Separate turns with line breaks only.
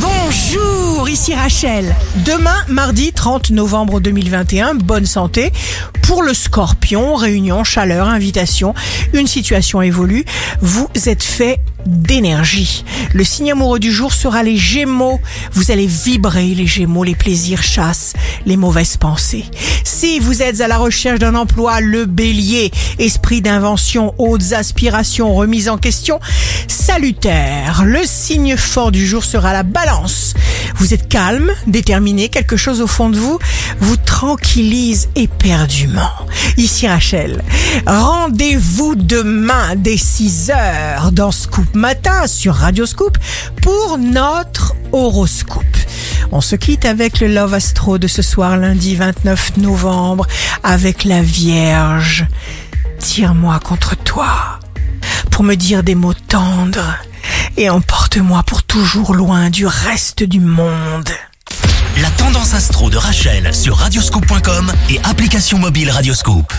Bonjour, ici Rachel. Demain, mardi 30 novembre 2021, bonne santé. Pour le scorpion, réunion, chaleur, invitation, une situation évolue. Vous êtes fait d'énergie. Le signe amoureux du jour sera les gémeaux. Vous allez vibrer les gémeaux, les plaisirs chassent les mauvaises pensées. Si vous êtes à la recherche d'un emploi, le bélier, esprit d'invention, hautes aspirations, remise en question, salutaire. Le signe fort du jour sera la balance. Vous êtes calme, déterminé, quelque chose au fond de vous vous tranquillise éperdument. Ici Rachel, rendez-vous demain dès 6 heures dans Scoop Matin sur Radio Scoop pour notre horoscope. On se quitte avec le Love Astro de ce soir lundi 29 novembre avec la Vierge. Tire-moi contre toi pour me dire des mots tendres et emporte-moi pour toujours loin du reste du monde.
La tendance astro de Rachel sur radioscope.com et application mobile Radioscope.